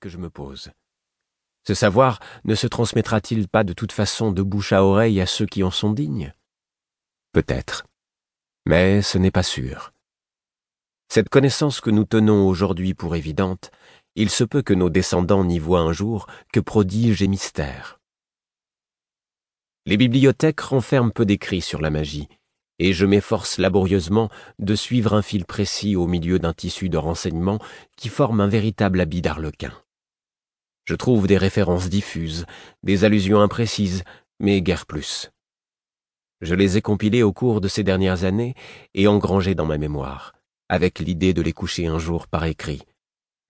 que je me pose. Ce savoir ne se transmettra-t-il pas de toute façon de bouche à oreille à ceux qui en sont dignes? Peut-être. Mais ce n'est pas sûr. Cette connaissance que nous tenons aujourd'hui pour évidente, il se peut que nos descendants n'y voient un jour que prodiges et mystères. Les bibliothèques renferment peu d'écrits sur la magie, et je m'efforce laborieusement de suivre un fil précis au milieu d'un tissu de renseignements qui forme un véritable habit d'arlequin. Je trouve des références diffuses, des allusions imprécises, mais guère plus. Je les ai compilées au cours de ces dernières années et engrangées dans ma mémoire, avec l'idée de les coucher un jour par écrit.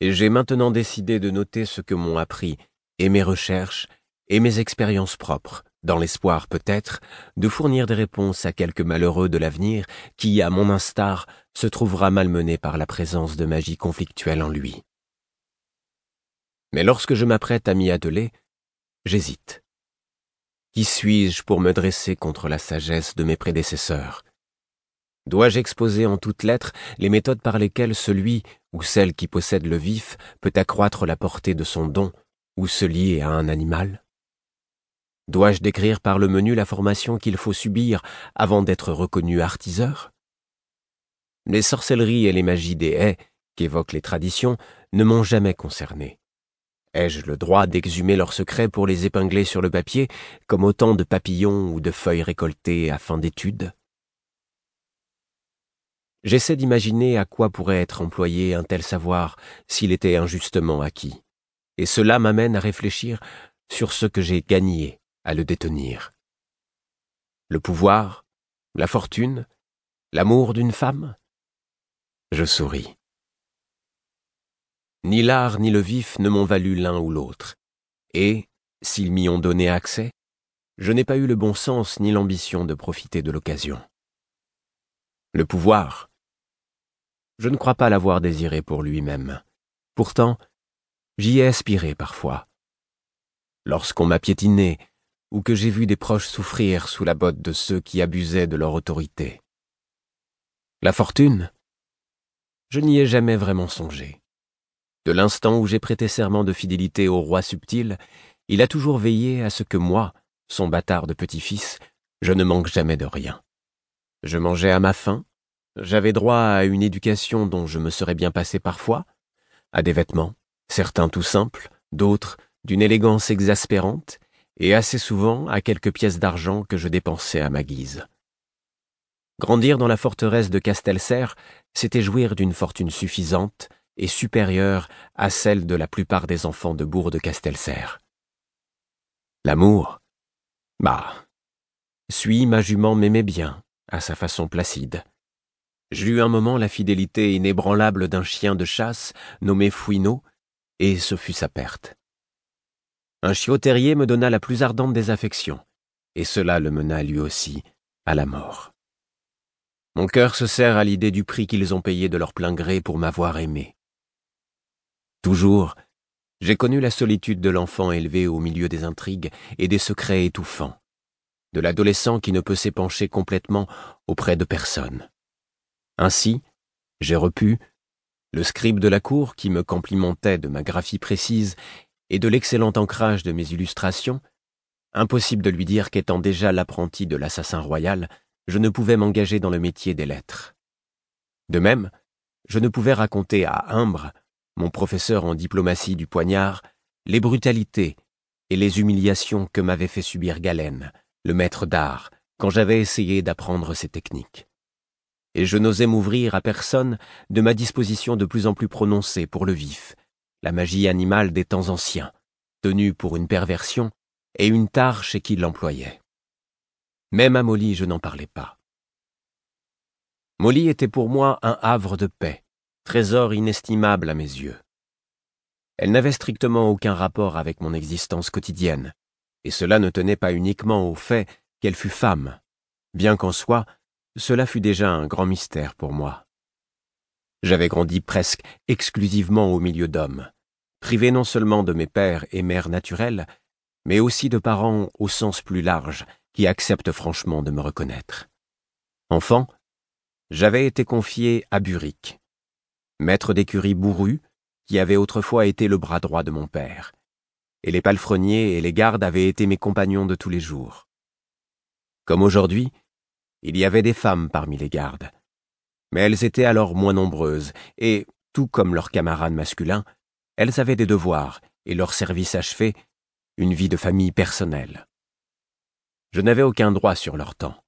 Et j'ai maintenant décidé de noter ce que m'ont appris, et mes recherches, et mes expériences propres, dans l'espoir peut-être de fournir des réponses à quelques malheureux de l'avenir qui, à mon instar, se trouvera malmené par la présence de magie conflictuelle en lui. Mais lorsque je m'apprête à m'y atteler, j'hésite. Qui suis-je pour me dresser contre la sagesse de mes prédécesseurs? Dois-je exposer en toutes lettres les méthodes par lesquelles celui ou celle qui possède le vif peut accroître la portée de son don ou se lier à un animal? Dois-je décrire par le menu la formation qu'il faut subir avant d'être reconnu artiseur? Les sorcelleries et les magies des haies, qu'évoquent les traditions, ne m'ont jamais concerné. Ai-je le droit d'exhumer leurs secrets pour les épingler sur le papier, comme autant de papillons ou de feuilles récoltées à fin d'étude J'essaie d'imaginer à quoi pourrait être employé un tel savoir s'il était injustement acquis, et cela m'amène à réfléchir sur ce que j'ai gagné à le détenir. Le pouvoir, la fortune, l'amour d'une femme? Je souris. Ni l'art ni le vif ne m'ont valu l'un ou l'autre, et, s'ils m'y ont donné accès, je n'ai pas eu le bon sens ni l'ambition de profiter de l'occasion. Le pouvoir. Je ne crois pas l'avoir désiré pour lui-même. Pourtant, j'y ai aspiré parfois. Lorsqu'on m'a piétiné, ou que j'ai vu des proches souffrir sous la botte de ceux qui abusaient de leur autorité. La fortune? Je n'y ai jamais vraiment songé. De l'instant où j'ai prêté serment de fidélité au roi subtil, il a toujours veillé à ce que moi, son bâtard de petit-fils, je ne manque jamais de rien. Je mangeais à ma faim, j'avais droit à une éducation dont je me serais bien passé parfois, à des vêtements, certains tout simples, d'autres d'une élégance exaspérante, et assez souvent à quelques pièces d'argent que je dépensais à ma guise. Grandir dans la forteresse de Castelcer, c'était jouir d'une fortune suffisante et supérieure à celle de la plupart des enfants de bourg de Castelcer. L'amour Bah. Suis ma jument m'aimait bien, à sa façon placide. J'eus un moment la fidélité inébranlable d'un chien de chasse nommé Fouineau, et ce fut sa perte. Un chiot terrier me donna la plus ardente des affections, et cela le mena lui aussi à la mort. Mon cœur se serre à l'idée du prix qu'ils ont payé de leur plein gré pour m'avoir aimé. Toujours, j'ai connu la solitude de l'enfant élevé au milieu des intrigues et des secrets étouffants, de l'adolescent qui ne peut s'épancher complètement auprès de personne. Ainsi, j'ai repu, le scribe de la cour qui me complimentait de ma graphie précise et de l'excellent ancrage de mes illustrations, impossible de lui dire qu'étant déjà l'apprenti de l'assassin royal, je ne pouvais m'engager dans le métier des lettres. De même, je ne pouvais raconter à Imbre, mon professeur en diplomatie du poignard, les brutalités et les humiliations que m'avait fait subir Galène, le maître d'art, quand j'avais essayé d'apprendre ces techniques. Et je n'osais m'ouvrir à personne de ma disposition de plus en plus prononcée pour le vif, la magie animale des temps anciens, tenue pour une perversion, et une tare chez qui l'employait. Même à Molly, je n'en parlais pas. Molly était pour moi un havre de paix, trésor inestimable à mes yeux. Elle n'avait strictement aucun rapport avec mon existence quotidienne, et cela ne tenait pas uniquement au fait qu'elle fût femme, bien qu'en soi, cela fût déjà un grand mystère pour moi. J'avais grandi presque exclusivement au milieu d'hommes, privé non seulement de mes pères et mères naturels, mais aussi de parents au sens plus large qui acceptent franchement de me reconnaître. Enfant, j'avais été confié à Buric, maître d'écurie bourru, qui avait autrefois été le bras droit de mon père, et les palefreniers et les gardes avaient été mes compagnons de tous les jours. Comme aujourd'hui, il y avait des femmes parmi les gardes, mais elles étaient alors moins nombreuses, et, tout comme leurs camarades masculins, elles avaient des devoirs et leur service achevé, une vie de famille personnelle. Je n'avais aucun droit sur leur temps.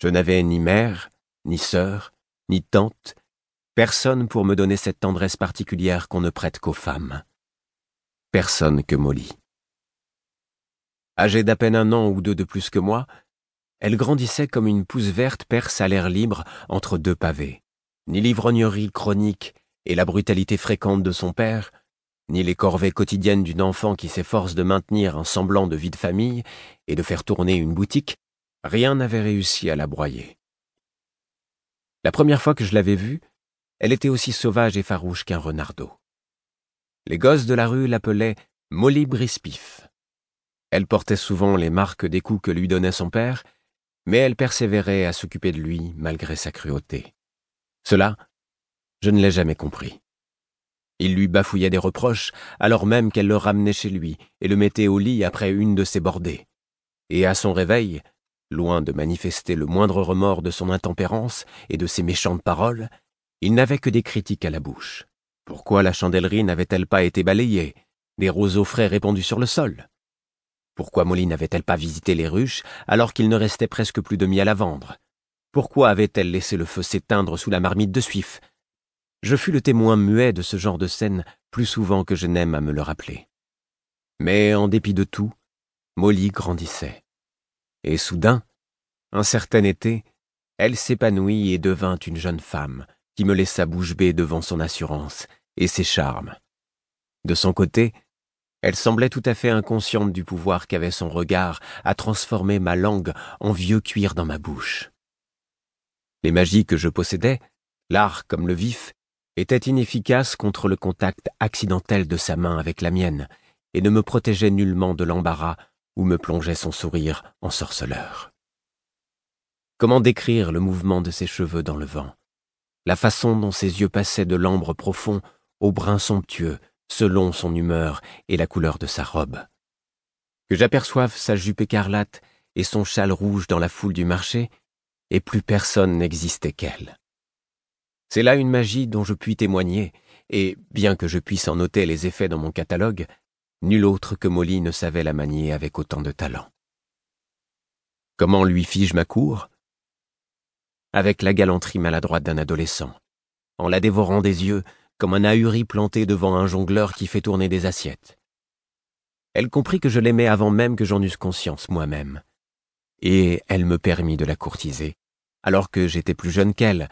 Je n'avais ni mère, ni sœur, ni tante, personne pour me donner cette tendresse particulière qu'on ne prête qu'aux femmes. Personne que Molly. Âgée d'à peine un an ou deux de plus que moi, elle grandissait comme une pousse verte perce à l'air libre entre deux pavés. Ni l'ivrognerie chronique et la brutalité fréquente de son père, ni les corvées quotidiennes d'une enfant qui s'efforce de maintenir un semblant de vie de famille et de faire tourner une boutique, rien n'avait réussi à la broyer. La première fois que je l'avais vue, elle était aussi sauvage et farouche qu'un renardeau. Les gosses de la rue l'appelaient Molly Brispif. Elle portait souvent les marques des coups que lui donnait son père, mais elle persévérait à s'occuper de lui malgré sa cruauté. Cela, je ne l'ai jamais compris. Il lui bafouillait des reproches, alors même qu'elle le ramenait chez lui et le mettait au lit après une de ses bordées. Et à son réveil, loin de manifester le moindre remords de son intempérance et de ses méchantes paroles, il n'avait que des critiques à la bouche. Pourquoi la chandellerie n'avait-elle pas été balayée, des roseaux frais répandus sur le sol? Pourquoi Molly n'avait-elle pas visité les ruches alors qu'il ne restait presque plus de miel à vendre? Pourquoi avait-elle laissé le feu s'éteindre sous la marmite de suif? Je fus le témoin muet de ce genre de scène plus souvent que je n'aime à me le rappeler. Mais en dépit de tout, Molly grandissait. Et soudain, un certain été, elle s'épanouit et devint une jeune femme qui me laissa bouche bée devant son assurance et ses charmes. De son côté, elle semblait tout à fait inconsciente du pouvoir qu'avait son regard à transformer ma langue en vieux cuir dans ma bouche. Les magies que je possédais, l'art comme le vif, était inefficace contre le contact accidentel de sa main avec la mienne et ne me protégeait nullement de l'embarras où me plongeait son sourire en sorceleur. Comment décrire le mouvement de ses cheveux dans le vent, la façon dont ses yeux passaient de l'ambre profond au brun somptueux selon son humeur et la couleur de sa robe. Que j'aperçoive sa jupe écarlate et son châle rouge dans la foule du marché, et plus personne n'existait qu'elle. C'est là une magie dont je puis témoigner, et bien que je puisse en noter les effets dans mon catalogue, nul autre que Molly ne savait la manier avec autant de talent. Comment lui fis-je ma cour? Avec la galanterie maladroite d'un adolescent, en la dévorant des yeux comme un ahuri planté devant un jongleur qui fait tourner des assiettes. Elle comprit que je l'aimais avant même que j'en eusse conscience moi-même, et elle me permit de la courtiser, alors que j'étais plus jeune qu'elle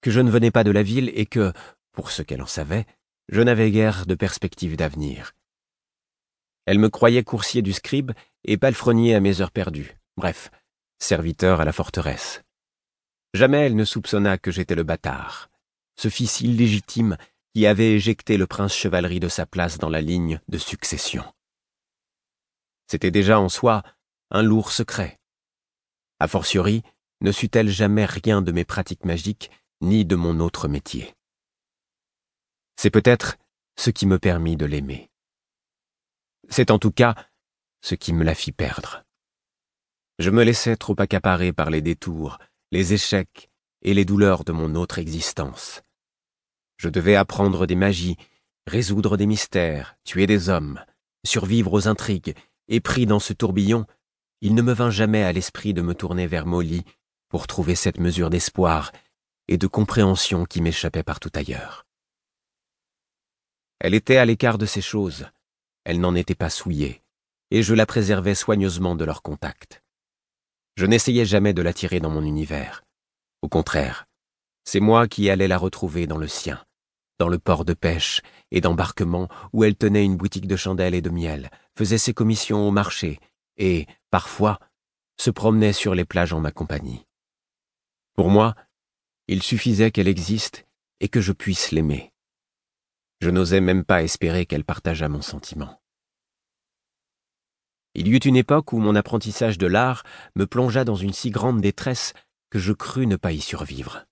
que je ne venais pas de la ville et que, pour ce qu'elle en savait, je n'avais guère de perspective d'avenir. Elle me croyait coursier du scribe et palefrenier à mes heures perdues, bref, serviteur à la forteresse. Jamais elle ne soupçonna que j'étais le bâtard, ce fils illégitime qui avait éjecté le prince chevalerie de sa place dans la ligne de succession. C'était déjà en soi un lourd secret. A fortiori, ne sut-elle jamais rien de mes pratiques magiques ni de mon autre métier. C'est peut-être ce qui me permit de l'aimer. C'est en tout cas ce qui me la fit perdre. Je me laissais trop accaparer par les détours, les échecs et les douleurs de mon autre existence. Je devais apprendre des magies, résoudre des mystères, tuer des hommes, survivre aux intrigues, et pris dans ce tourbillon, il ne me vint jamais à l'esprit de me tourner vers Molly pour trouver cette mesure d'espoir et de compréhension qui m'échappait partout ailleurs. Elle était à l'écart de ces choses, elle n'en était pas souillée, et je la préservais soigneusement de leur contact. Je n'essayais jamais de l'attirer dans mon univers. Au contraire, c'est moi qui allais la retrouver dans le sien, dans le port de pêche et d'embarquement où elle tenait une boutique de chandelles et de miel, faisait ses commissions au marché et, parfois, se promenait sur les plages en ma compagnie. Pour moi, il suffisait qu'elle existe et que je puisse l'aimer. Je n'osais même pas espérer qu'elle partageât mon sentiment. Il y eut une époque où mon apprentissage de l'art me plongea dans une si grande détresse que je crus ne pas y survivre.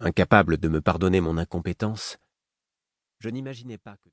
Incapable de me pardonner mon incompétence, je n'imaginais pas que...